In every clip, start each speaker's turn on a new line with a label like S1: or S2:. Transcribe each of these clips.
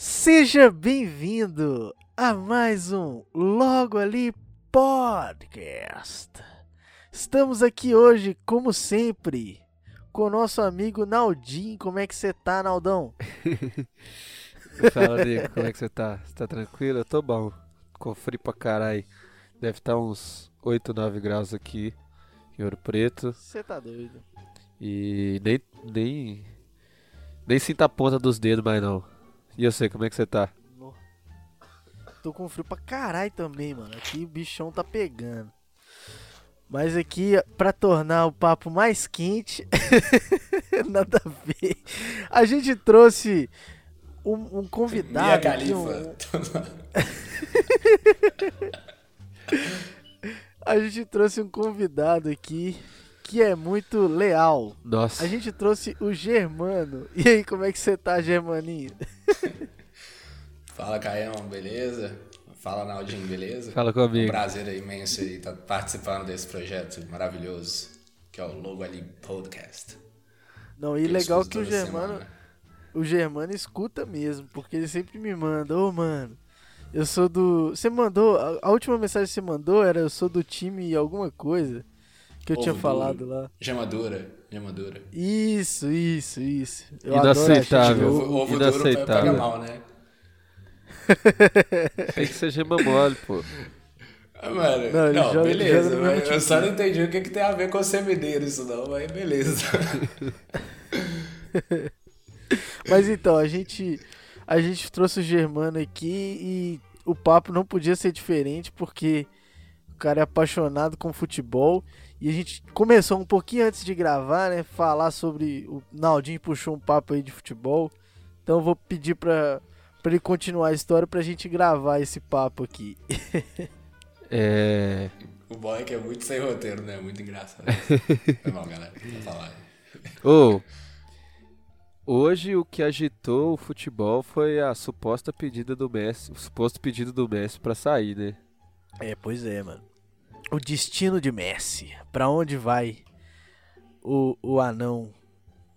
S1: Seja bem-vindo a mais um Logo Ali Podcast. Estamos aqui hoje, como sempre, com o nosso amigo Naldinho. Como é que você tá, Naldão?
S2: Fala, Nico, como é que você tá? Você tá tranquilo? Eu tô bom. Com frio pra caralho. Deve estar tá uns 8, 9 graus aqui em Ouro Preto.
S1: Você tá doido.
S2: E nem, nem, nem sinta a ponta dos dedos mais não. E eu sei, como é que você tá?
S1: Tô com frio pra caralho também, mano. Aqui o bichão tá pegando. Mas aqui, pra tornar o papo mais quente, nada a ver. A gente trouxe um, um convidado. Minha
S3: Califa.
S1: Um... a gente trouxe um convidado aqui que é muito leal.
S2: Nossa.
S1: A gente trouxe o Germano. E aí, como é que você tá, Germaninho?
S3: Fala, Caião, beleza? Fala, Naldinho, beleza?
S2: Fala comigo.
S3: um prazer imenso estar participando desse projeto maravilhoso, que é o Logo Ali Podcast.
S1: Não, e legal que o Germano... Semana. O Germano escuta mesmo, porque ele sempre me manda, ô oh, mano, eu sou do. Você mandou. A última mensagem que você mandou era eu sou do time alguma coisa que eu Ovo tinha falado lá.
S3: Gemadura. Gemadura.
S1: Isso, isso, isso.
S2: Eu Inaceitável.
S3: Ovo, ovo Inaceitável. duro pega mal, né?
S2: Tem que ser gema mole, pô.
S3: Ah, mano, não, não joga, beleza. Joga eu só não entendi o que, que tem a ver com o semineiro isso não, mas beleza.
S1: mas então, a gente a gente trouxe o Germano aqui e o papo não podia ser diferente porque o cara é apaixonado com futebol e a gente começou um pouquinho antes de gravar, né, falar sobre o Naldinho puxou um papo aí de futebol. Então eu vou pedir para para ele continuar a história pra gente gravar esse papo aqui.
S2: é
S3: o boy que é muito sem roteiro, né? Muito engraçado. Foi mal, galera. Vou falar.
S2: Ô, oh, Hoje o que agitou o futebol foi a suposta pedida do Messi, o suposto pedido do Messi para sair, né?
S1: É, pois é, mano. O destino de Messi, para onde vai o, o anão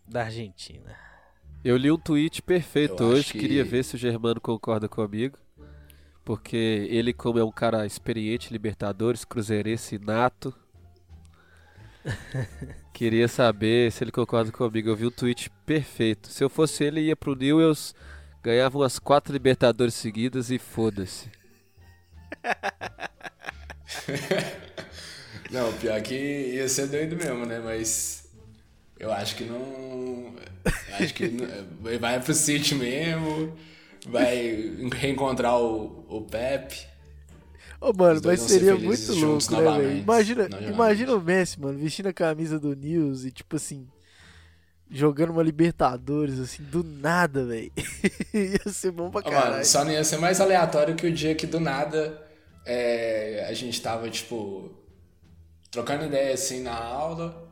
S1: da Argentina?
S2: Eu li um tweet perfeito Eu hoje, que... queria ver se o Germano concorda comigo. Porque ele, como é um cara experiente, Libertadores, Cruzeirense nato, Queria saber se ele concorda comigo. Eu vi um tweet perfeito. Se eu fosse ele, ia pro Newells, ganhava umas quatro Libertadores seguidas e foda-se.
S3: não, pior que ia ser doido mesmo, né? Mas eu acho que não. Acho que vai pro City mesmo, vai reencontrar o, o Pepe.
S1: Ô, oh, mano, mas seria muito louco, né, velho? Imagina, imagina o Messi, mano, vestindo a camisa do News e, tipo assim, jogando uma Libertadores, assim, do nada, velho. ia ser bom pra caralho. Mano,
S3: só não ia ser mais aleatório que o dia que do nada é, a gente tava, tipo, trocando ideia, assim, na aula.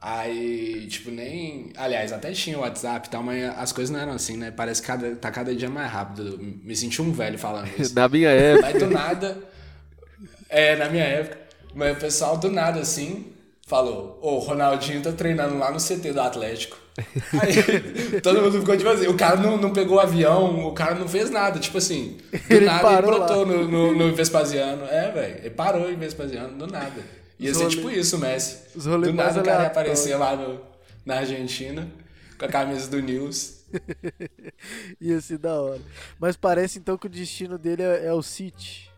S3: Aí, tipo, nem. Aliás, até tinha o WhatsApp e tal, mas as coisas não eram assim, né? Parece que cada, tá cada dia mais rápido. Me senti um velho falando isso.
S2: Na minha época.
S3: Mas do nada. É, na minha época. Mas o pessoal do nada assim falou: Ô, o Ronaldinho tá treinando lá no CT do Atlético. Aí todo mundo ficou tipo assim: o cara não, não pegou o avião, o cara não fez nada. Tipo assim, do ele nada ele brotou no, no, no, Vespasiano. É, velho, ele parou em Vespasiano, do nada. Ia ser tipo isso, Messi.
S1: Os do
S3: nada o cara ia aparecer lá no, na Argentina com a camisa do News.
S1: ia ser da hora. Mas parece então que o destino dele é, é o City.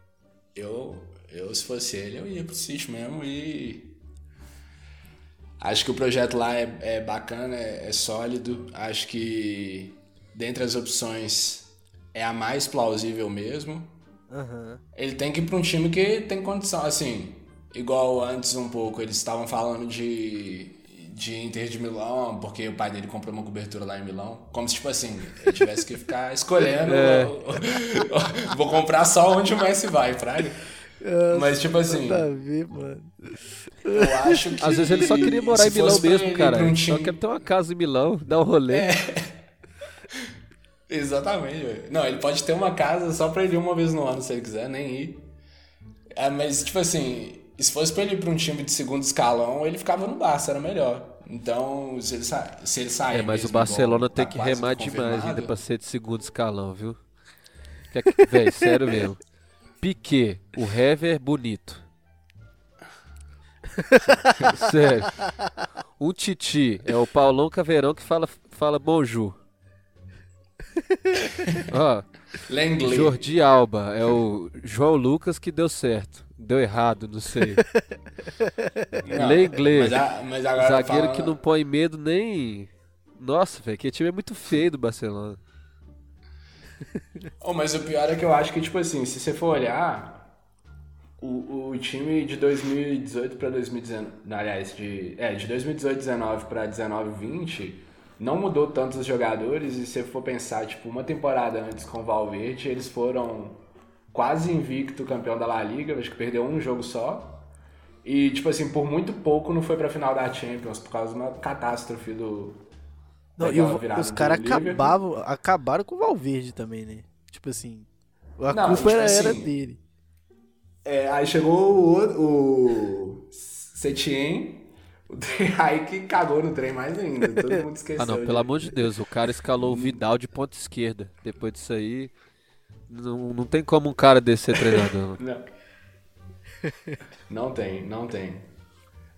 S3: Eu, eu, se fosse ele, eu ia pro sítio mesmo e. Acho que o projeto lá é, é bacana, é, é, sólido. Acho que dentre as opções é a mais plausível mesmo.
S1: Uhum.
S3: Ele tem que ir pra um time que tem condição, assim, igual antes um pouco, eles estavam falando de, de Inter de Milão, porque o pai dele comprou uma cobertura lá em Milão. Como se, tipo assim, ele tivesse que ficar escolhendo. É. Vou comprar só onde o Messi vai, fraga.
S1: É,
S3: Mas, tipo assim.
S1: Nada a ver, mano.
S3: Eu acho que.
S2: Às vezes ele só queria morar em Milão mesmo, cara. Um time... Só quer ter uma casa em Milão, dar um rolê.
S3: É. Exatamente, velho. Não, ele pode ter uma casa só pra ele ir uma vez no ano, se ele quiser, nem ir. É, mas, tipo assim, se fosse pra ele ir pra um time de segundo escalão, ele ficava no Barça, era melhor. Então, se ele, sa se ele sair.
S2: É, mas o Barcelona tem que remar demais ainda pra ser de segundo escalão, viu? Véi, sério mesmo. Piquet, o Hever bonito. sério. O Titi é o Paulão Caveirão que fala, fala bonjour. Ó,
S3: Langley.
S2: Jordi Alba é o João Lucas que deu certo. Deu errado, não sei.
S3: Não,
S2: Lenglet,
S3: mas, a- mas
S2: zagueiro
S3: fala-
S2: que não põe medo nem. Nossa, velho, que time é muito feio do Barcelona.
S3: Oh, mas o pior é que eu acho que, tipo assim, se você for olhar, o, o time de 2018 pra 2019, aliás, de, é, de 2018, 19 pra 19, 20, não mudou tanto os jogadores, e se você for pensar, tipo, uma temporada antes com o Valverde, eles foram quase invicto campeão da La Liga, acho que perdeu um jogo só, e, tipo assim, por muito pouco não foi pra final da Champions, por causa de uma catástrofe do...
S1: Não, e o- os caras acabavam, acabaram com o Valverde também, né? Tipo assim, a
S3: Não,
S1: culpa
S3: tipo
S1: era, era
S3: assim,
S1: dele.
S3: É, aí chegou o, o Setien, o aí que cagou no trem mais ainda. Todo mundo esqueceu.
S2: Ah, não,
S3: de-
S2: pelo amor de Deus, o cara escalou o Vidal de ponta esquerda. Depois disso aí, não, não tem como um cara desse ser treinador.
S3: Não. Não tem, não tem.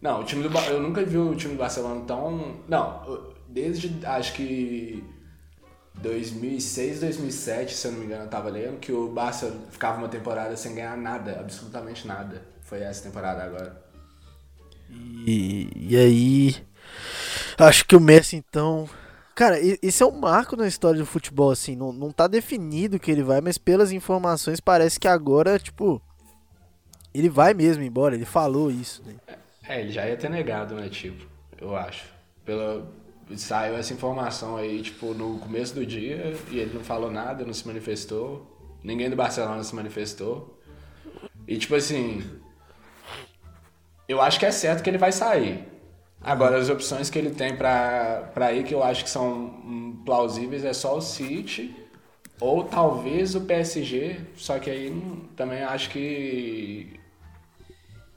S3: Não, o time do Ba- eu nunca vi o time do Barcelona tão, não, desde acho que 2006, 2007, se eu não me engano, eu tava lendo que o Barça ficava uma temporada sem ganhar nada, absolutamente nada. Foi essa temporada agora.
S1: E, e aí. Acho que o Messi, então. Cara, esse é um marco na história do futebol, assim. Não, não tá definido que ele vai, mas pelas informações parece que agora, tipo. Ele vai mesmo embora, ele falou isso, né?
S3: É, ele já ia ter negado, né, tipo, eu acho. Pela... Saiu essa informação aí, tipo, no começo do dia e ele não falou nada, não se manifestou. Ninguém do Barcelona se manifestou. E, tipo assim, eu acho que é certo que ele vai sair. Agora, as opções que ele tem pra, pra ir, que eu acho que são hum, plausíveis, é só o City ou talvez o PSG, só que aí também acho que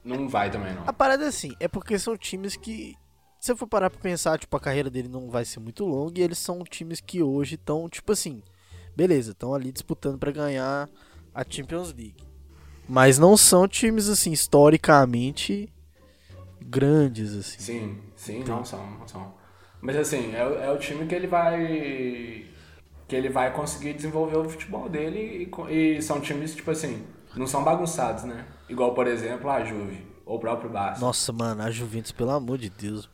S3: não vai também, não.
S1: A parada é assim, é porque são times que. Se eu for parar pra pensar, tipo, a carreira dele não vai ser muito longa e eles são times que hoje estão, tipo assim, beleza, estão ali disputando pra ganhar a Champions League. Mas não são times, assim, historicamente grandes, assim.
S3: Sim, sim, não são, não são. Mas assim, é, o- é o time que ele vai. que ele vai conseguir desenvolver o futebol dele e, e são times, tipo assim, não são bagunçados, né? Igual, por exemplo, a Juve, ou o próprio Barça.
S1: Nossa, mano, a Juventus, pelo amor de Deus.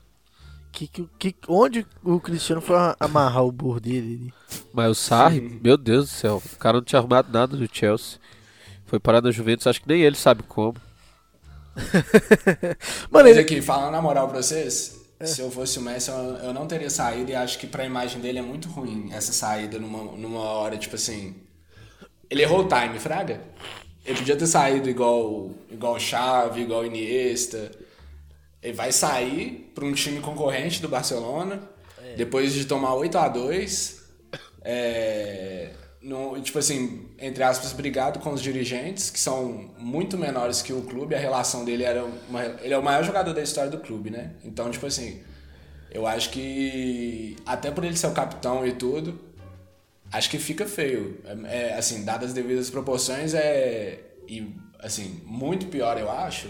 S1: Que, que, que, onde o Cristiano foi amarrar o burro dele?
S2: Mas o Sarri, meu Deus do céu, o cara não tinha arrumado nada do Chelsea. Foi parar na Juventus, acho que nem ele sabe como.
S1: Mano,
S3: Mas
S1: ele,
S3: aqui, falando na moral pra vocês, se eu fosse o Messi, eu, eu não teria saído e acho que pra imagem dele é muito ruim essa saída numa, numa hora, tipo assim. Ele errou o time, Fraga? Ele podia ter saído igual igual Xavi, igual Iniesta. Ele vai sair pra um time concorrente do Barcelona, depois de tomar 8 a 2 é, no, tipo assim, entre aspas, brigado com os dirigentes, que são muito menores que o clube, a relação dele era uma, ele é o maior jogador da história do clube, né? Então, tipo assim, eu acho que até por ele ser o capitão e tudo, acho que fica feio. É, é, assim, dadas as devidas proporções, é e assim, muito pior, eu acho.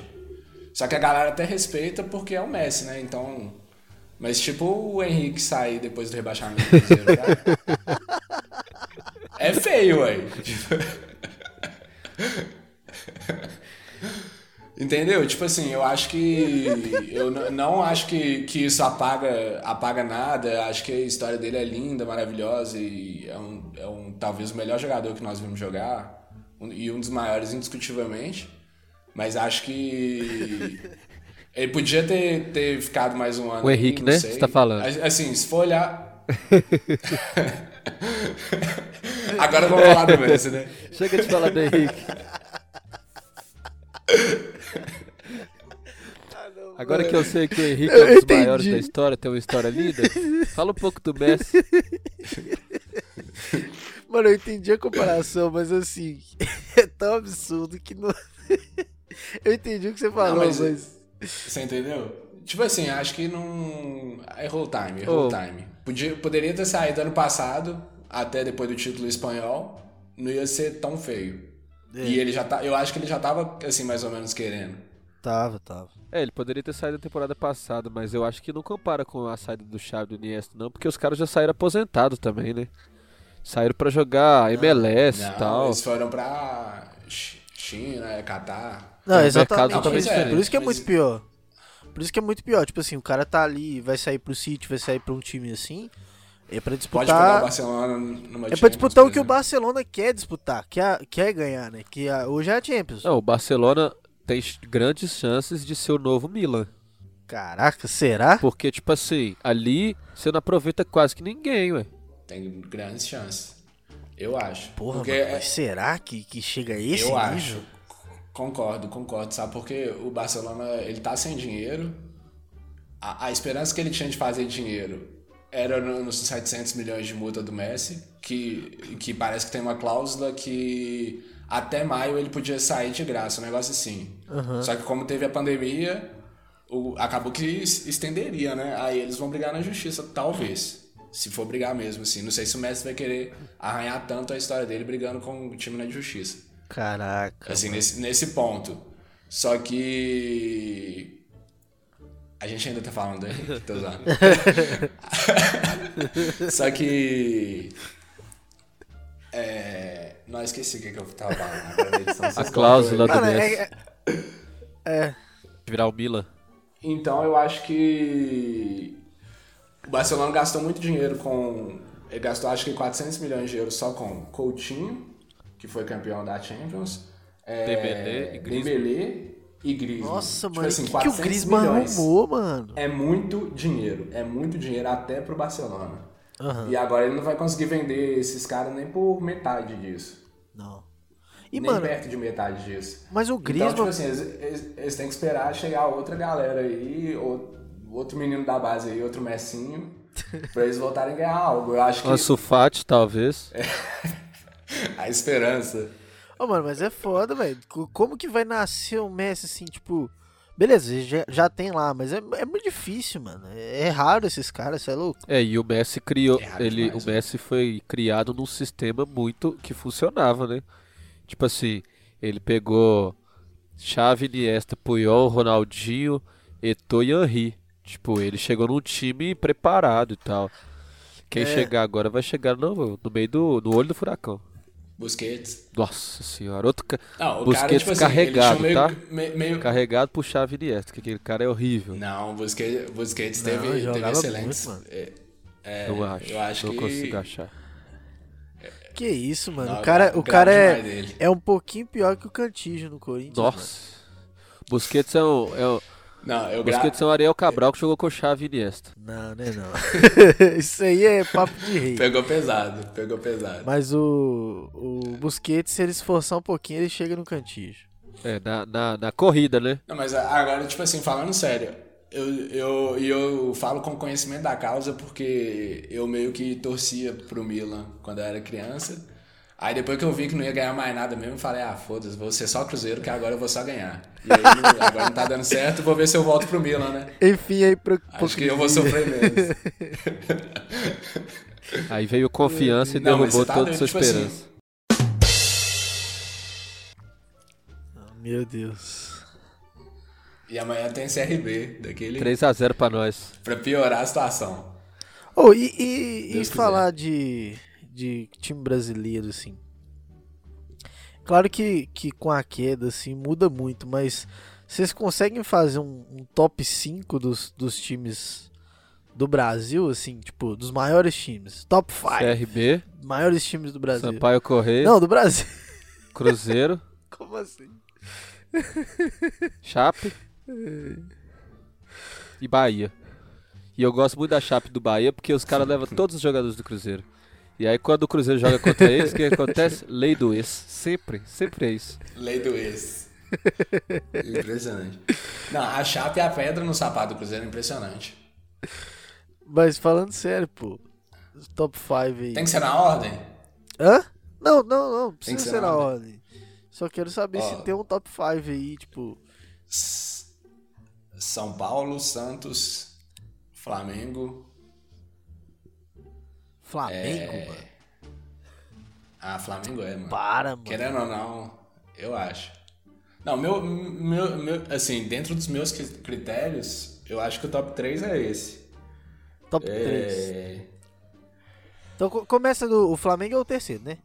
S3: Só que a galera até respeita porque é o Messi, né? Então, mas tipo o Henrique sair depois do rebaixamento do tá? É feio, ué. Entendeu? Tipo assim, eu acho que. Eu não acho que, que isso apaga, apaga nada. Acho que a história dele é linda, maravilhosa e é um, é um talvez o melhor jogador que nós vimos jogar. e um dos maiores, indiscutivelmente. Mas acho que. Ele podia ter, ter ficado mais um ano.
S2: O Henrique,
S3: não
S2: né?
S3: sei.
S2: Você tá falando.
S3: Assim, se for olhar. Agora vamos falar do Messi, né?
S2: Chega de falar do Henrique. Agora que eu sei que o Henrique é um dos
S1: entendi.
S2: maiores da história, tem uma história linda, fala um pouco do Messi.
S1: Mano, eu entendi a comparação, mas assim, é tão absurdo que não. Eu entendi o que você falou,
S3: mas-
S1: mas.
S3: Você entendeu? Tipo assim, acho que não. Errou o time, errou
S2: Ô.
S3: o time. Podia, poderia ter saído ano passado, até depois do título espanhol. não ia ser tão feio. É. E ele já tá, eu acho que ele já tava assim mais ou menos querendo.
S1: Tava, tava.
S2: É, ele poderia ter saído na temporada passada, mas eu acho que não compara com a saída do Xavi do Iniesta não, porque os caras já saíram aposentados também, né? Saíram para jogar MLS não, e tal.
S3: Eles foram pra China, Catar.
S1: Não, é, exatamente. Totalmente é, Por isso que é muito pior. Por isso que é muito pior. Tipo assim, o cara tá ali, vai sair pro City, vai sair pra um time assim. É pra disputar. Pode pegar o
S3: Barcelona numa
S1: É pra disputar o que o Barcelona quer disputar, quer, quer ganhar, né? Que a, hoje é a Champions.
S2: Não, o Barcelona tem grandes chances de ser o novo Milan.
S1: Caraca, será?
S2: Porque, tipo assim, ali você não aproveita quase que ninguém, ué.
S3: Tem grandes chances. Eu acho.
S1: Porra, Porque mas, é... será que, que chega a esse
S3: Eu
S1: nível?
S3: acho. Concordo, concordo. Sabe porque o Barcelona, ele tá sem dinheiro. A, a esperança que ele tinha de fazer dinheiro era nos 700 milhões de multa do Messi, que, que parece que tem uma cláusula que até maio ele podia sair de graça, um negócio assim. Uhum. Só que como teve a pandemia, o, acabou que estenderia, né? Aí eles vão brigar na justiça, talvez. Se for brigar mesmo, assim. Não sei se o Messi vai querer arranhar tanto a história dele brigando com o time na justiça.
S1: Caraca.
S3: Assim, nesse, nesse ponto. Só que. A gente ainda tá falando aí, tô usando. Só que. É. Não, esqueci o que, que eu tava falando.
S2: A cláusula do Messi. É, é. Virar o Milan.
S3: Então eu acho que o Barcelona gastou muito dinheiro com. Ele gastou acho que 400 milhões de euros só com Coutinho, que foi campeão da Champions.
S2: É, Dembélé e Griezmann.
S3: Dembélé e Griezmann.
S1: Nossa, tipo mano, assim, que, que o Griezmann arrumou, mano?
S3: É muito dinheiro. É muito dinheiro até pro Barcelona. Uhum. E agora ele não vai conseguir vender esses caras nem por metade disso.
S1: Não.
S3: E, nem mano, perto de metade disso.
S1: Mas o Griezmann...
S3: Então, tipo assim, eles, eles, eles têm que esperar chegar outra galera aí, ou outro menino da base aí, outro Messinho, pra eles voltarem a ganhar algo. Eu acho que.
S2: Ansu Fati, talvez. É.
S3: a esperança.
S1: Ô, oh, mano, mas é foda, velho. Como que vai nascer um Messi assim, tipo. Beleza, já, já tem lá, mas é, é muito difícil, mano. É, é raro esses caras, você é louco?
S2: É, e o Messi criou. É ele, demais, o Messi foi criado num sistema muito que funcionava, né? Tipo assim, ele pegou Xavi, Iniesta, Puyol, Ronaldinho, Eto'o e Henry. Tipo, ele chegou num time preparado e tal. Quem é. chegar agora vai chegar no, no meio do no olho do furacão.
S3: Busquets.
S2: Nossa senhora, outro ca... Não, Busquets cara, tipo assim, carregado, meio, tá? Meio... Carregado por chave de que aquele cara é horrível.
S3: Não, Busquets, Busquets não, teve, teve excelentes. Muito, é, é,
S2: eu acho, eu acho
S3: não
S2: que... consigo achar.
S1: Que isso, mano. Não, o cara, o cara é, é um pouquinho pior que o Cantígio no Corinthians.
S2: Nossa. Mano. Busquets é um, é um
S3: não, eu
S2: gra... Busquets é o Ariel Cabral que jogou com chave Iniesta.
S1: Não, né não. Isso aí é papo de rei.
S3: Pegou pesado, pegou pesado.
S1: Mas o, o Busquets, se ele esforçar um pouquinho, ele chega no cantinho.
S2: É, na, na, na corrida, né?
S3: Não, mas agora, tipo assim, falando sério, eu, eu, eu falo com conhecimento da causa porque eu meio que torcia pro Milan quando eu era criança. Aí depois que eu vi que não ia ganhar mais nada mesmo, eu falei, ah, foda-se, vou ser só Cruzeiro, que agora eu vou só ganhar. E aí, agora não tá dando certo, vou ver se eu volto pro Milan, né?
S1: Enfim, aí pro...
S3: Acho que eu vou sofrer mesmo.
S2: aí veio confiança e não, derrubou tá, toda a sua tipo esperança.
S1: Assim... meu Deus.
S3: E amanhã tem CRB, daquele...
S2: 3x0 pra nós.
S3: Pra piorar a situação.
S1: Oh, e, e, e falar de de time brasileiro, assim. Claro que, que com a queda, assim, muda muito, mas vocês conseguem fazer um, um, top 5 dos, dos times do Brasil, assim, tipo, dos maiores times? Top 5.
S2: CRB.
S1: Maiores times do Brasil.
S2: Sampaio Correia.
S1: Não, do Brasil.
S2: Cruzeiro.
S1: Como assim?
S2: Chape. e Bahia. E eu gosto muito da Chape do Bahia porque os caras levam todos os jogadores do Cruzeiro. E aí quando o Cruzeiro joga contra eles, o que acontece? Lei do ex. Sempre, sempre é isso.
S3: Lei do ex. impressionante. Não, a chapa e a pedra no sapato do Cruzeiro é impressionante.
S1: Mas falando sério, pô. Top 5 aí.
S3: Tem que ser na ordem?
S1: Hã? Não, não, não. Precisa ser, ser, na ordem. ordem. Só quero saber Ó, se tem um top 5 aí, tipo.
S3: São Paulo, Santos, Flamengo,
S1: Flamengo, é... mano.
S3: Ah, Flamengo é, mano.
S1: Para, mano.
S3: Querendo ou não, eu acho. Não, meu, meu, meu, assim, dentro dos meus critérios, eu acho que o top 3 é esse.
S1: Top é... 3. Então começa do. O Flamengo é o terceiro, né?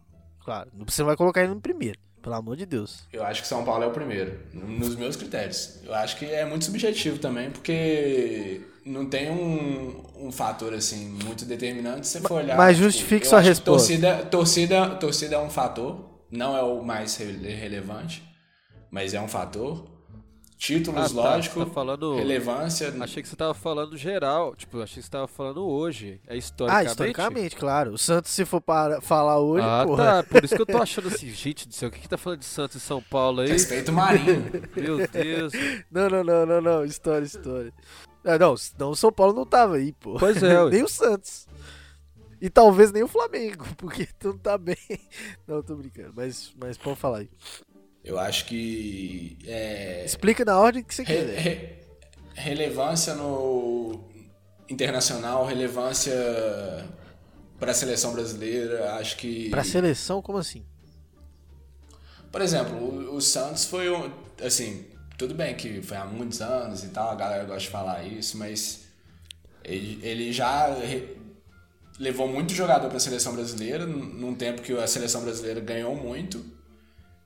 S1: Claro. Você não vai colocar ele no primeiro. Pelo amor de Deus.
S3: Eu acho que São Paulo é o primeiro, nos meus critérios. Eu acho que é muito subjetivo também, porque não tem um, um fator assim muito determinante se você for olhar.
S1: Mas tipo, justifique tipo, sua resposta.
S3: Torcida, torcida, torcida é um fator, não é o mais relevante, mas é um fator. Títulos, ah, tá, lógico, tá falando... relevância.
S2: Achei que você tava falando geral, tipo, achei que você tava falando hoje. É historicamente.
S1: Ah, historicamente, claro. O Santos, se for para falar hoje,
S2: ah,
S1: porra.
S2: tá. Por isso que eu tô achando assim, gente do céu, o que, que tá falando de Santos e São Paulo aí?
S3: Respeito Marinho.
S2: Meu Deus.
S1: Não, não, não, não, não. História, história. Ah, não, não, o São Paulo não tava aí, pô.
S2: Pois é.
S1: nem o Santos. E talvez nem o Flamengo, porque tu não tá bem. Não, tô brincando. Mas, mas pode falar aí.
S3: Eu acho que. É...
S1: Explica na ordem que você
S3: re,
S1: quiser.
S3: Re, relevância no internacional, relevância para a seleção brasileira, acho que.
S1: Para a seleção, como assim?
S3: Por exemplo, o, o, Santos foi um. Assim, tudo bem que foi há muitos anos e tal, a galera gosta de falar isso, mas ele, ele já re, levou muito jogador para a seleção brasileira, num tempo que a seleção brasileira ganhou muito.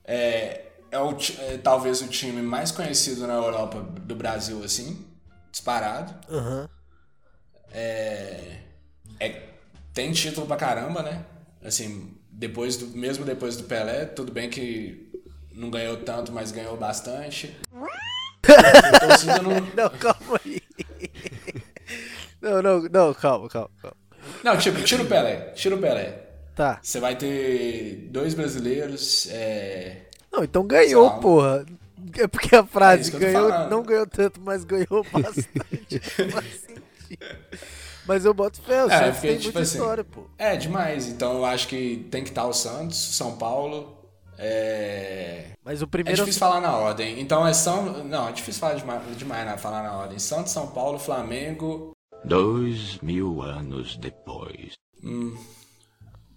S3: É, é, o, é, talvez o time mais conhecido na Europa do Brasil, assim, disparado.
S1: Uhum.
S3: É, é, tem título pra caramba, né? Assim, depois do, mesmo depois do Pelé, tudo bem que não ganhou tanto, mas ganhou bastante.
S1: não... não, calma aí. Não, não, não, calma, calma, calma.
S3: Não, tipo, tira o Pelé, tira o Pelé.
S1: Tá.
S3: Você vai ter dois brasileiros, é,
S1: não, então ganhou, Só. porra. É porque a frase é ganhou, não ganhou tanto, mas ganhou bastante. mas eu boto fé, o é, Santos tem tipo muita assim, história, pô.
S3: É, demais. Então eu acho que tem que estar o Santos, São Paulo. É...
S1: Mas o primeiro.
S3: É difícil falar na ordem. Então é São. Não, é difícil falar demais, demais né? falar na ordem. Santos, São Paulo, Flamengo.
S4: Dois mil anos depois.
S3: Hum.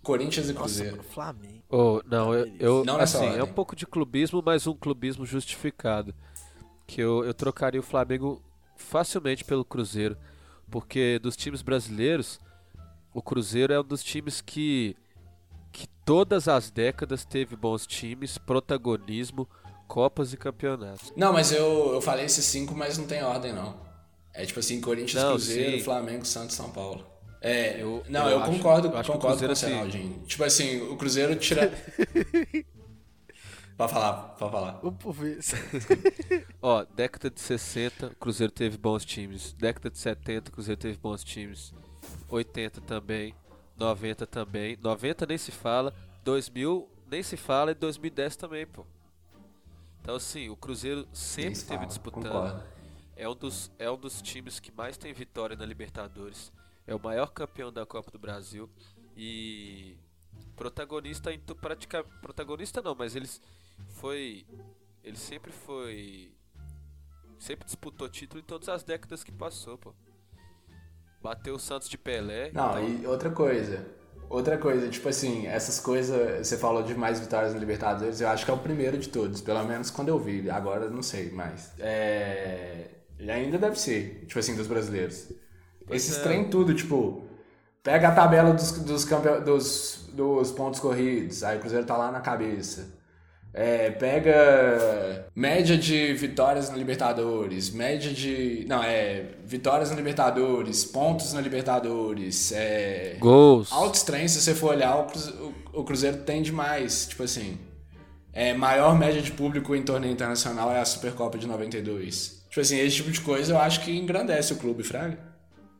S3: Corinthians e Cruzeiro. Nossa,
S1: Flamengo.
S2: Oh, não, eu, eu não assim, é um pouco de clubismo, mas um clubismo justificado. Que eu, eu trocaria o Flamengo facilmente pelo Cruzeiro. Porque dos times brasileiros, o Cruzeiro é um dos times que, que todas as décadas teve bons times, protagonismo, Copas e campeonatos.
S3: Não, mas eu, eu falei esses cinco, mas não tem ordem não. É tipo assim, Corinthians, não, Cruzeiro, sim. Flamengo, Santos, São Paulo. É, eu, não, eu, eu concordo, acho, eu concordo com o Cruzeiro, assim... Tipo assim, o Cruzeiro tira... Pode falar, pode falar.
S2: Ó, década de 60, o Cruzeiro teve bons times. Década de 70, o Cruzeiro teve bons times. 80 também. 90 também. 90 nem se fala. 2000 nem se fala. E 2010 também, pô. Então, assim, o Cruzeiro sempre esteve disputando. É um, dos, é um dos times que mais tem vitória na Libertadores é o maior campeão da Copa do Brasil e protagonista em prática protagonista não, mas eles foi ele sempre foi sempre disputou título em todas as décadas que passou, pô. Bateu o Santos de Pelé.
S3: Não, então... e outra coisa. Outra coisa, tipo assim, essas coisas, você falou de mais vitórias na Libertadores, eu acho que é o primeiro de todos, pelo menos quando eu vi, agora não sei mais. É... Ele ainda deve ser, tipo assim, dos brasileiros. Esses é. trem tudo, tipo, pega a tabela dos, dos, campe... dos, dos pontos corridos, aí o Cruzeiro tá lá na cabeça. É, pega média de vitórias na Libertadores, média de. Não, é. Vitórias na Libertadores, pontos na Libertadores, é.
S2: Gols.
S3: Altos trem, se você for olhar, o Cruzeiro tem demais. Tipo assim. É, maior média de público em torneio internacional é a Supercopa de 92. Tipo assim, esse tipo de coisa eu acho que engrandece o clube, Fraga.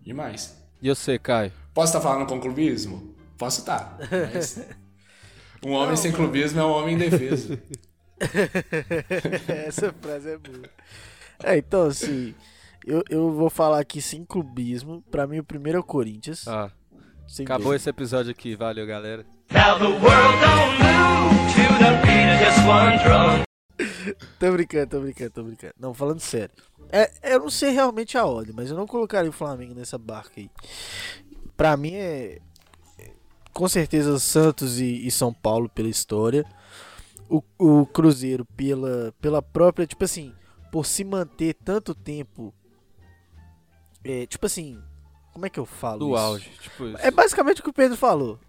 S3: Demais.
S2: E você, Caio?
S3: Posso estar falando com clubismo? Posso estar. Mas... um homem Não, sem mano. clubismo é um homem indefeso.
S1: Essa frase é boa. É, então, assim, eu, eu vou falar aqui sem clubismo. Pra mim, o primeiro é o Corinthians.
S2: Ah. Acabou esse episódio aqui. Valeu, galera. Now the world don't move to the beat of just one drum.
S1: Tô brincando, tô brincando, tô brincando. Não, falando sério. É, eu não sei realmente a ordem, mas eu não colocaria o Flamengo nessa barca aí. Pra mim é. com certeza Santos e, e São Paulo pela história. O, o Cruzeiro pela, pela própria, tipo assim, por se manter tanto tempo. É, tipo assim, como é que eu falo?
S2: Do
S1: isso?
S2: auge. Tipo isso.
S1: É basicamente o que o Pedro falou.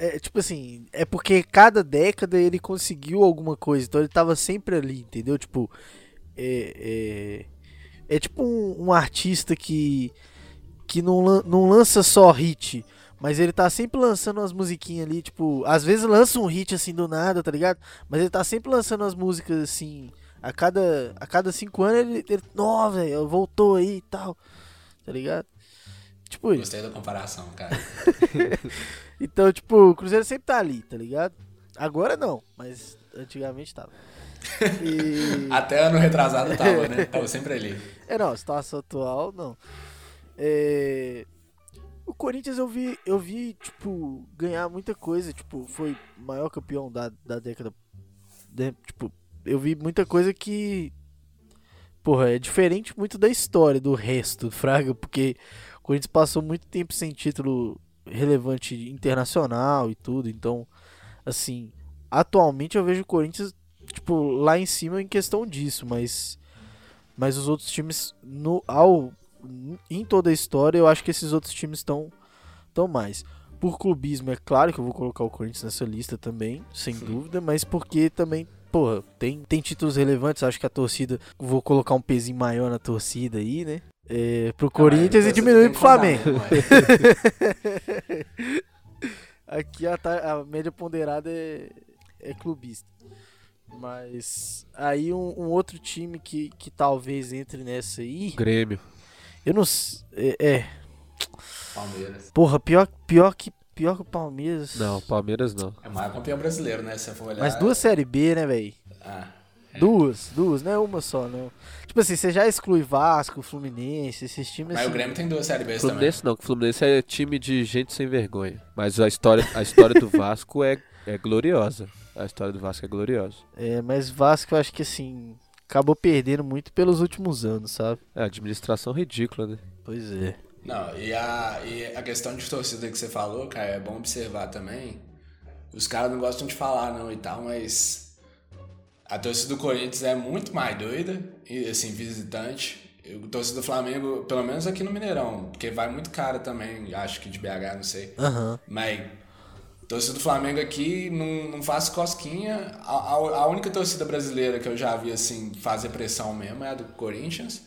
S1: É tipo assim, é porque cada década ele conseguiu alguma coisa, então ele tava sempre ali, entendeu? Tipo, é, é, é tipo um, um artista que, que não, não lança só hit, mas ele tá sempre lançando umas musiquinhas ali, tipo, às vezes lança um hit assim do nada, tá ligado? Mas ele tá sempre lançando umas músicas assim, a cada, a cada cinco anos ele, ele velho, voltou aí e tal, tá ligado? Tipo isso.
S3: Gostei da comparação, cara.
S1: Então, tipo, o Cruzeiro sempre tá ali, tá ligado? Agora não, mas antigamente tava. E...
S3: Até ano retrasado tava, né? Tava sempre ali.
S1: É, não, situação atual, não. É... O Corinthians eu vi, eu vi, tipo, ganhar muita coisa, tipo, foi maior campeão da, da década. né? Tipo, eu vi muita coisa que. Porra, é diferente muito da história do resto do Fraga, porque o Corinthians passou muito tempo sem título relevante internacional e tudo, então, assim, atualmente eu vejo o Corinthians, tipo, lá em cima em questão disso, mas. Mas os outros times, no, ao, em toda a história, eu acho que esses outros times estão tão mais. Por clubismo, é claro que eu vou colocar o Corinthians nessa lista também, sem dúvida, mas porque também, porra, tem, tem títulos relevantes, acho que a torcida, vou colocar um pezinho maior na torcida aí, né? É, pro Corinthians e
S3: Ah,
S1: diminuir
S3: tem
S1: pro Flamengo.
S3: mesmo.
S1: Aqui a, a média ponderada é, é clubista. Mas aí um, um outro time que, que talvez entre nessa aí.
S2: Grêmio.
S1: Eu não s- É. é.
S3: Palmeiras.
S1: Porra, pior, pior, que, pior que o Palmeiras.
S2: Não, Palmeiras não.
S3: É o maior campeão brasileiro, né? Se você for olhar.
S1: Mas duas Série B, né, velho?
S3: Ah,
S1: Duas, duas, não é uma só, não. Tipo assim, você já exclui Vasco, Fluminense, esses times
S3: mas
S1: assim.
S3: o Grêmio tem duas Série Bs também.
S2: Fluminense não, que Fluminense é time de gente sem vergonha. Mas a história, a história do Vasco é, é gloriosa. A história do Vasco é gloriosa.
S1: É, mas Vasco eu acho que assim. Acabou perdendo muito pelos últimos anos, sabe?
S2: É, administração ridícula, né?
S1: Pois é.
S3: Não, e a, e a questão de torcida que você falou, cara, é bom observar também. Os caras não gostam de falar, não, e tal, mas a torcida do Corinthians é muito mais doida, e assim, visitante. A torcida do Flamengo, pelo menos aqui no Mineirão, porque vai muito cara também, acho que de BH, não sei.
S1: Aham.
S3: Mas torcida do Flamengo aqui não, não faz cosquinha. A, a, a única torcida brasileira que eu já vi assim fazer pressão mesmo é a do Corinthians.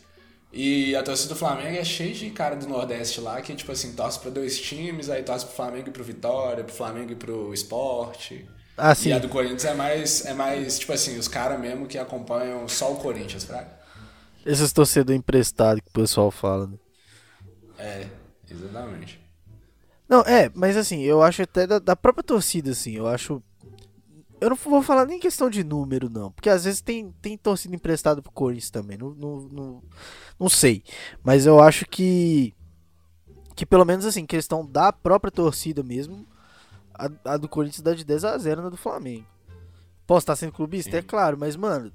S3: E a torcida do Flamengo é cheia de cara do Nordeste lá que, tipo assim, torce pra dois times, aí torce pro Flamengo e pro Vitória, pro Flamengo e pro Esporte.
S1: Ah, sim.
S3: E a do Corinthians é mais, é mais tipo assim, os caras mesmo que acompanham só o Corinthians, fraga.
S1: Esses torcedor emprestado que o pessoal fala, né?
S3: É, exatamente.
S1: Não, é, mas assim, eu acho até da, da própria torcida, assim, eu acho. Eu não vou falar nem questão de número, não. Porque às vezes tem, tem torcida emprestada pro Corinthians também. Não, não, não, não sei. Mas eu acho que. Que pelo menos assim, questão da própria torcida mesmo. A, a do Corinthians dá de 10 a 0 na do Flamengo. Posso estar sendo clubista? É claro, mas, mano.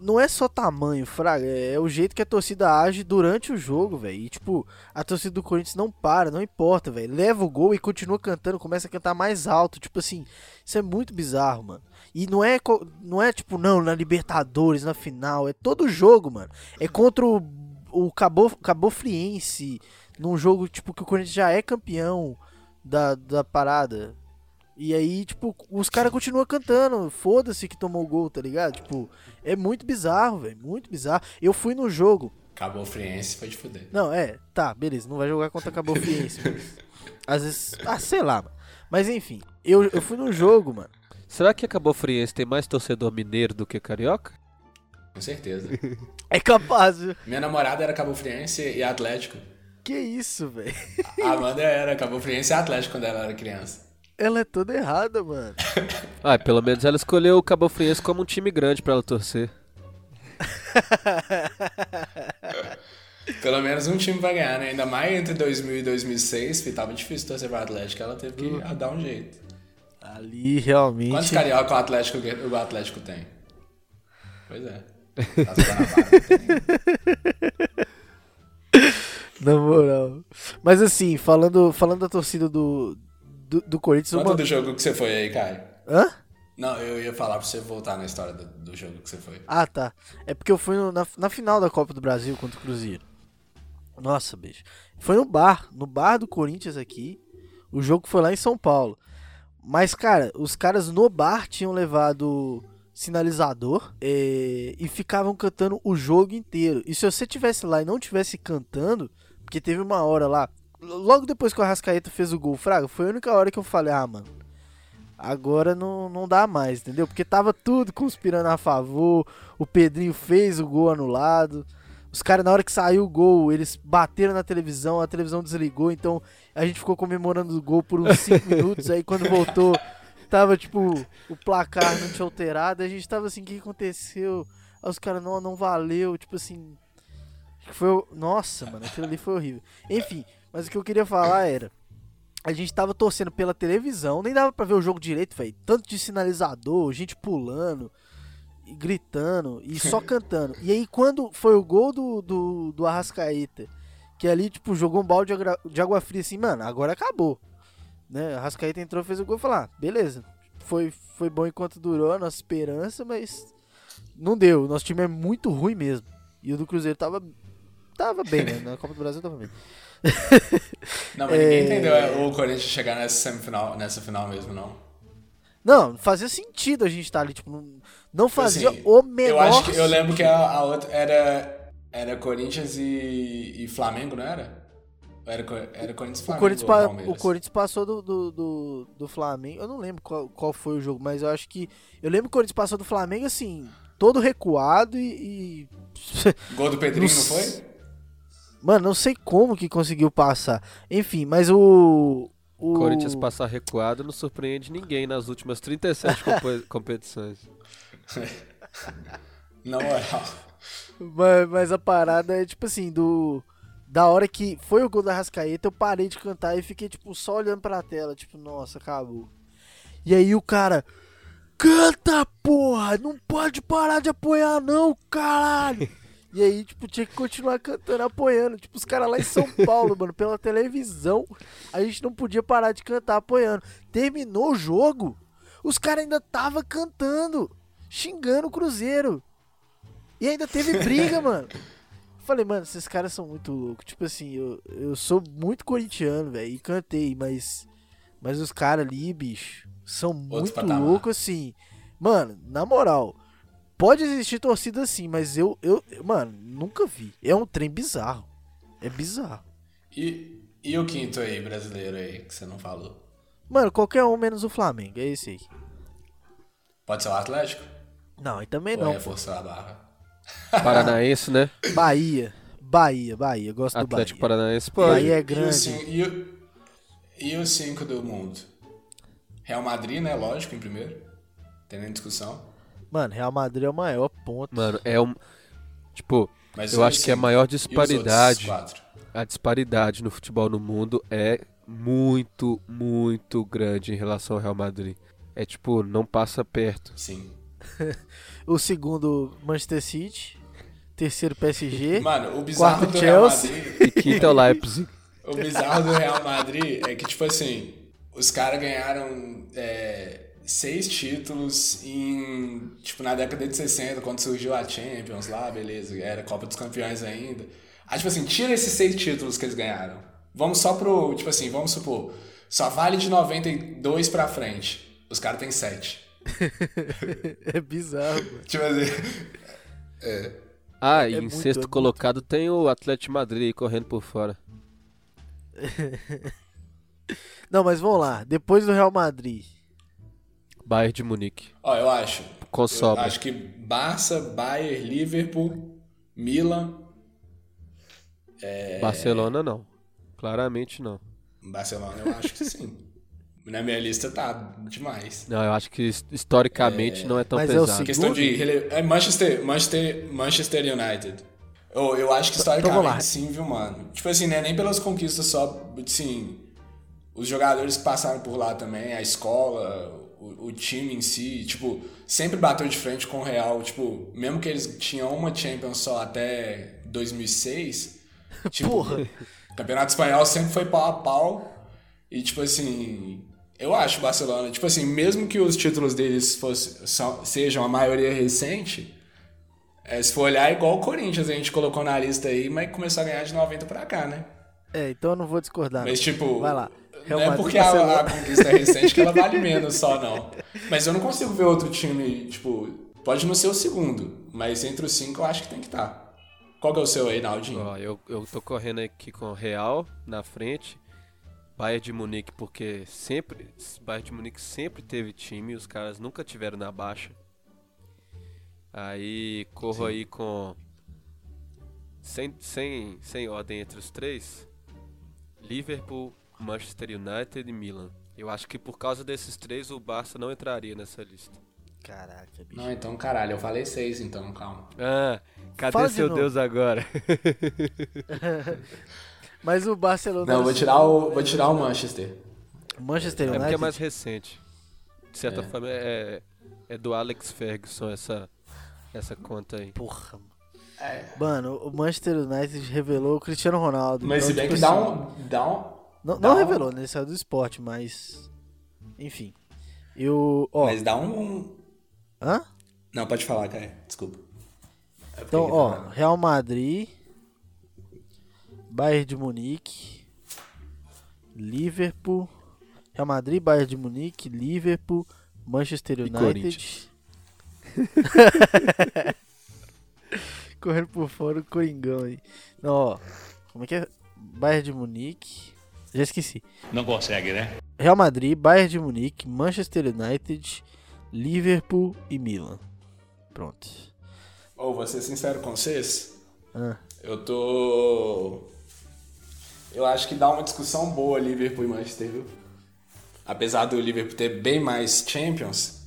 S1: Não é só tamanho, Fraga. É, é o jeito que a torcida age durante o jogo, velho. E, tipo, a torcida do Corinthians não para, não importa, velho. Leva o gol e continua cantando, começa a cantar mais alto. Tipo assim, isso é muito bizarro, mano. E não é, não é tipo, não, na Libertadores, na final. É todo jogo, mano. É contra o, o Cabo, Cabo Friense, num jogo, tipo, que o Corinthians já é campeão da, da parada. E aí, tipo, os caras continuam cantando. Foda-se que tomou o gol, tá ligado? Tipo, é muito bizarro, velho. Muito bizarro. Eu fui no jogo.
S3: Acabou o Friense, foi de fuder.
S1: Não, é, tá, beleza. Não vai jogar contra Cabo Friense. Às vezes. Ah, sei lá, mano. Mas enfim, eu, eu fui no jogo, mano.
S2: Será que a Cabo Friense tem mais torcedor mineiro do que carioca?
S3: Com certeza.
S1: É capaz, viu?
S3: Minha namorada era Cabo Friense e Atlético.
S1: Que isso, velho.
S3: A Amanda era Cabo Friense e Atlético quando ela era criança.
S1: Ela é toda errada, mano.
S2: Ah, pelo menos ela escolheu o Cabo Friense como um time grande pra ela torcer.
S3: Pelo menos um time vai ganhar, né? Ainda mais entre 2000 e 2006, que tava difícil torcer pra Atlético, ela teve que ah, dar um jeito.
S1: Ali realmente.
S3: Quantos carioca o Atlético, o Atlético tem? Pois é. Tem.
S1: Na moral. Mas assim, falando, falando da torcida do, do, do Corinthians.
S3: Conta uma... do jogo que você foi aí, Caio.
S1: Hã?
S3: Não, eu ia falar pra você voltar na história do, do jogo que você foi.
S1: Ah, tá. É porque eu fui no, na, na final da Copa do Brasil contra o Cruzeiro. Nossa, bicho. Foi no bar, no bar do Corinthians aqui. O jogo foi lá em São Paulo. Mas, cara, os caras no bar tinham levado sinalizador é, e ficavam cantando o jogo inteiro. E se você tivesse lá e não tivesse cantando, porque teve uma hora lá, logo depois que o Arrascaeta fez o gol, Fraga, foi a única hora que eu falei, ah, mano, agora não, não dá mais, entendeu? Porque tava tudo conspirando a favor, o Pedrinho fez o gol anulado. Os caras, na hora que saiu o gol, eles bateram na televisão, a televisão desligou, então a gente ficou comemorando o gol por uns 5 minutos. Aí quando voltou, tava tipo, o placar não tinha alterado. A gente tava assim, o que aconteceu? Aí os caras, não, não valeu, tipo assim. Foi. Nossa, mano, aquilo ali foi horrível. Enfim, mas o que eu queria falar era. A gente tava torcendo pela televisão, nem dava pra ver o jogo direito, velho. Tanto de sinalizador, gente pulando gritando e só cantando. E aí, quando foi o gol do, do, do Arrascaeta, que ali, tipo, jogou um balde de água fria assim, mano, agora acabou. Né? Arrascaeta entrou, fez o gol e falou: ah, beleza. Foi, foi bom enquanto durou a nossa esperança, mas não deu. Nosso time é muito ruim mesmo. E o do Cruzeiro tava, tava bem, né? Na Copa do Brasil tava bem.
S3: não, mas ninguém é... entendeu é, o Corinthians chegar nessa semifinal, nessa final mesmo, não.
S1: Não, fazia sentido a gente estar tá ali, tipo, não, não fazia assim, o menor...
S3: Eu acho que, eu lembro que a, a outra era, era Corinthians e, e Flamengo, não era? Era, era Corinthians e Flamengo.
S1: O Corinthians, pa, o Corinthians passou do, do, do, do, Flamengo. Eu não lembro qual, qual foi o jogo, mas eu acho que. Eu lembro que o Corinthians passou do Flamengo assim, todo recuado e.
S3: e... Gol do Pedrinho, não, não foi?
S1: Mano, não sei como que conseguiu passar. Enfim, mas o. O
S2: Corinthians passar recuado não surpreende ninguém nas últimas 37 competições.
S3: Na moral.
S1: Mas, mas, a parada é tipo assim, do. Da hora que foi o gol da Rascaeta, eu parei de cantar e fiquei, tipo, só olhando pra tela, tipo, nossa, acabou. E aí o cara. Canta, porra! Não pode parar de apoiar, não, caralho! E aí, tipo, tinha que continuar cantando, apoiando. Tipo, os caras lá em São Paulo, mano, pela televisão, a gente não podia parar de cantar apoiando. Terminou o jogo, os caras ainda tava cantando, xingando o Cruzeiro. E ainda teve briga, mano. Falei, mano, esses caras são muito loucos. Tipo assim, eu, eu sou muito corintiano, velho, e cantei, mas. Mas os caras ali, bicho, são muito loucos, assim. Mano, na moral Pode existir torcida assim, mas eu, eu, mano, nunca vi. É um trem bizarro. É bizarro.
S3: E, e o quinto aí, brasileiro aí, que você não falou?
S1: Mano, qualquer um menos o Flamengo, é esse aí.
S3: Pode ser o Atlético?
S1: Não, e também Ou não.
S3: É forçar a barra.
S2: Paranaense, né?
S1: Bahia. Bahia, Bahia. Gosto
S2: Atlético
S1: do Bahia.
S2: Paranaense pode.
S1: Bahia é grande.
S3: E, o, e os cinco do mundo? Real Madrid, né? Lógico, em primeiro. Tem nem discussão.
S1: Mano, Real Madrid é o maior ponto.
S2: Mano, é um. Tipo, Mas eu acho que a maior disparidade. A disparidade no futebol no mundo é muito, muito grande em relação ao Real Madrid. É tipo, não passa perto.
S3: Sim.
S1: o segundo, Manchester City. Terceiro, PSG.
S3: Mano, o bizarro quarto, do Chelsea. Real Madrid.
S2: E quinto é o Leipzig.
S3: o bizarro do Real Madrid é que, tipo assim, os caras ganharam. É seis títulos em, tipo, na década de 60, quando surgiu a Champions lá, beleza, era Copa dos Campeões ainda. Aí, tipo assim, tira esses seis títulos que eles ganharam. Vamos só pro, tipo assim, vamos supor, só vale de 92 pra frente. Os caras têm sete.
S1: é bizarro. Mano.
S3: Tipo assim, é.
S2: Ah, é e em sexto é colocado tem o Atlético Madrid correndo por fora.
S1: Não, mas vamos lá. Depois do Real Madrid,
S2: Bayern de Munique.
S3: Ó, eu acho.
S2: Com sobra.
S3: Eu acho que Barça, Bayern, Liverpool, Milan.
S2: É... Barcelona não. Claramente não.
S3: Barcelona eu acho que sim. Na minha lista tá demais.
S2: Não, eu acho que historicamente é... não é tão Mas pesado. É
S3: o questão de rele... é Manchester, Manchester, Manchester United. Eu, eu acho que historicamente sim, viu, mano? Tipo assim, né? Nem pelas conquistas só, sim. Os jogadores que passaram por lá também, a escola, o, o, time em si, tipo, sempre bateu de frente com o Real. Tipo, mesmo que eles tinham uma Champions só até 2006, tipo,
S1: Porra.
S3: o Campeonato Espanhol sempre foi pau a pau. E, tipo assim, Eu acho o Barcelona, tipo assim, mesmo que os títulos deles fosse, são, sejam a maioria recente, é, se for olhar, é igual o Corinthians, a gente colocou na lista aí, mas começou a ganhar de 90 pra cá, né?
S1: É, então eu não vou discordar.
S3: Mas,
S1: não.
S3: tipo,
S1: Vai lá. Real
S3: não é porque a,
S1: Barcelona.
S3: a conquista é recente que ela vale menos só, não. Mas eu não consigo ver outro time, tipo, pode não ser o segundo, mas entre os cinco eu acho que tem que estar. Qual que é o seu aí, Naldinho?
S2: Ó, eu, eu tô correndo aqui com o Real na frente. Bayern de Munique, porque sempre. Bayern de Munique sempre teve time, os caras nunca tiveram na baixa. Aí corro aí com. Sem, sem, sem ordem entre os três. Liverpool, Manchester United e Milan. Eu acho que por causa desses três o Barça não entraria nessa lista.
S1: Caraca, bicho.
S3: Não, então caralho, eu falei seis, então, calma.
S2: Ah, cadê
S1: Fala de
S2: seu
S1: novo.
S2: Deus agora?
S1: Mas o Barcelona.
S3: Não, vou tirar o, vou tirar o Manchester.
S1: Manchester
S2: É
S1: United.
S2: porque é mais recente. De certa forma é, é do Alex Ferguson essa, essa conta aí.
S1: Porra, mano.
S3: É.
S1: Mano, o Manchester United revelou o Cristiano Ronaldo.
S3: Mas
S1: então,
S3: se bem
S1: tipo
S3: que dá
S1: assim,
S3: um. Dá um
S1: Não, não
S3: um-
S1: revelou, né? Ele saiu do esporte, mas. Enfim. Eu. Ó.
S3: Mas dá um.
S1: Hã?
S3: Não, pode falar, cara. Desculpa. É
S1: Então, ó,
S3: tá-
S1: Real Madrid, Bayern de Munique, Liverpool, Real Madrid, Bayern de Munique, Liverpool, Manchester United. Correndo por fora o Coringão aí. Não, ó. Como é que é? Bayern de Munique. Já esqueci.
S5: Não consegue, né?
S1: Real Madrid, Bayern de Munique, Manchester United, Liverpool e Milan. Pronto.
S3: Ou vou ser sincero com vocês.
S1: Ah,
S3: Eu tô. Eu acho que dá uma discussão boa Liverpool e Manchester, viu? Apesar do Liverpool ter bem mais Champions,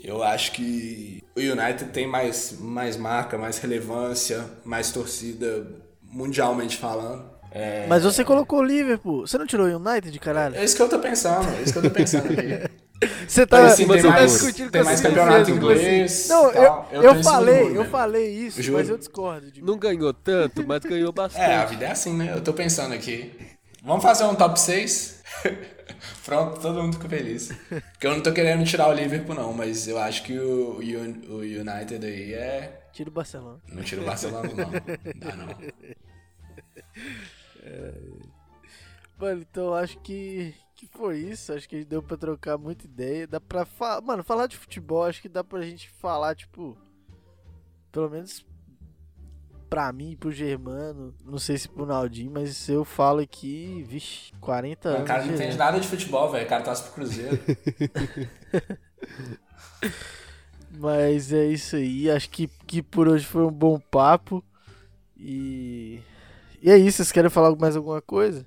S3: eu acho que o United tem mais, mais marca, mais relevância, mais torcida, mundialmente falando. É,
S1: Mas você colocou o Liverpool. Você não tirou o United, caralho?
S3: é isso que eu tô pensando, é isso que eu tô pensando aqui.
S1: Você tá,
S3: assim,
S1: você
S3: tem
S1: tá
S3: mais-
S1: discutindo
S3: tem
S1: com
S3: mais campeonato inglês.
S1: Não,
S3: tal.
S1: eu,
S3: Eu
S1: eu, falei, eu falei isso,
S3: Juro.
S1: mas eu discordo. De...
S2: Não ganhou tanto, mas ganhou bastante.
S3: É, a vida é assim, né? Eu tô pensando aqui. Vamos fazer um top 6? Pronto, todo mundo ficou feliz. Porque eu não tô querendo tirar o Liverpool, não, mas eu acho que o, o, o United aí é.
S1: Tira o Barcelona.
S3: Não tira o Barcelona, não. Dá não.
S1: Mano, então acho que, que foi isso. Acho que deu pra trocar muita ideia. Dá pra falar. Mano, falar de futebol, acho que dá pra gente falar, tipo. Pelo menos pra mim pro Germano. Não sei se pro Naldinho, mas eu falo aqui, vixe, 40 anos.
S3: O cara não entende nada de futebol, velho. O cara torce pro Cruzeiro.
S1: Mas é isso aí. Acho que, que por hoje foi um bom papo. E. E é isso. Vocês querem falar mais alguma coisa?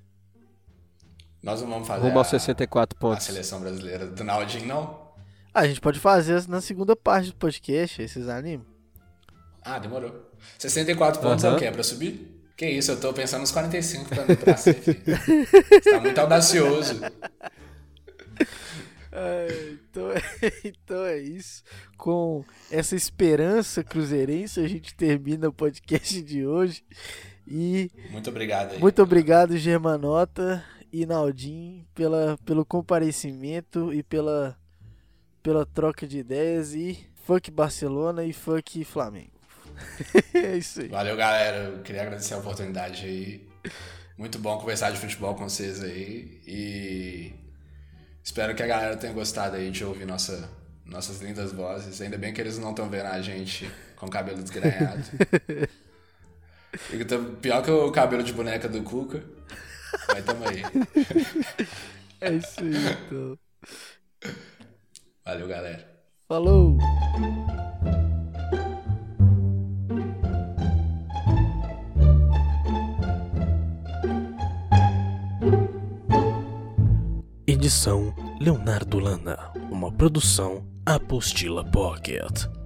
S3: Nós não vamos fazer
S2: Rumo aos
S3: a,
S2: 64
S3: a
S2: pontos.
S3: seleção brasileira do Naldinho, não?
S1: Ah, a gente pode fazer na segunda parte do podcast. Aí vocês animam?
S3: Ah, demorou. 64 pontos é
S2: Aham.
S3: o quê? É pra subir? Que isso, eu tô pensando nos 45 pra, pra ser, filho. Você tá muito audacioso.
S1: É, então, é, então é isso. Com essa esperança cruzeirense, a gente termina o podcast de hoje. E
S3: Muito obrigado aí.
S1: muito obrigado, Germanota e Naldinho, pela, pelo comparecimento e pela, pela troca de ideias. E fuck Barcelona e fuck Flamengo. é isso aí.
S3: Valeu, galera. Eu queria agradecer a oportunidade aí. Muito bom conversar de futebol com vocês aí. E espero que a galera tenha gostado aí de ouvir nossa, nossas lindas vozes. Ainda bem que eles não estão vendo a gente com o cabelo desgrenhado. Eu tô Pior que o cabelo de boneca do Cuca. Mas tamo aí.
S1: É isso aí, então.
S3: Valeu, galera.
S1: Falou!
S6: Edição Leonardo Lana. Uma produção Apostila Pocket.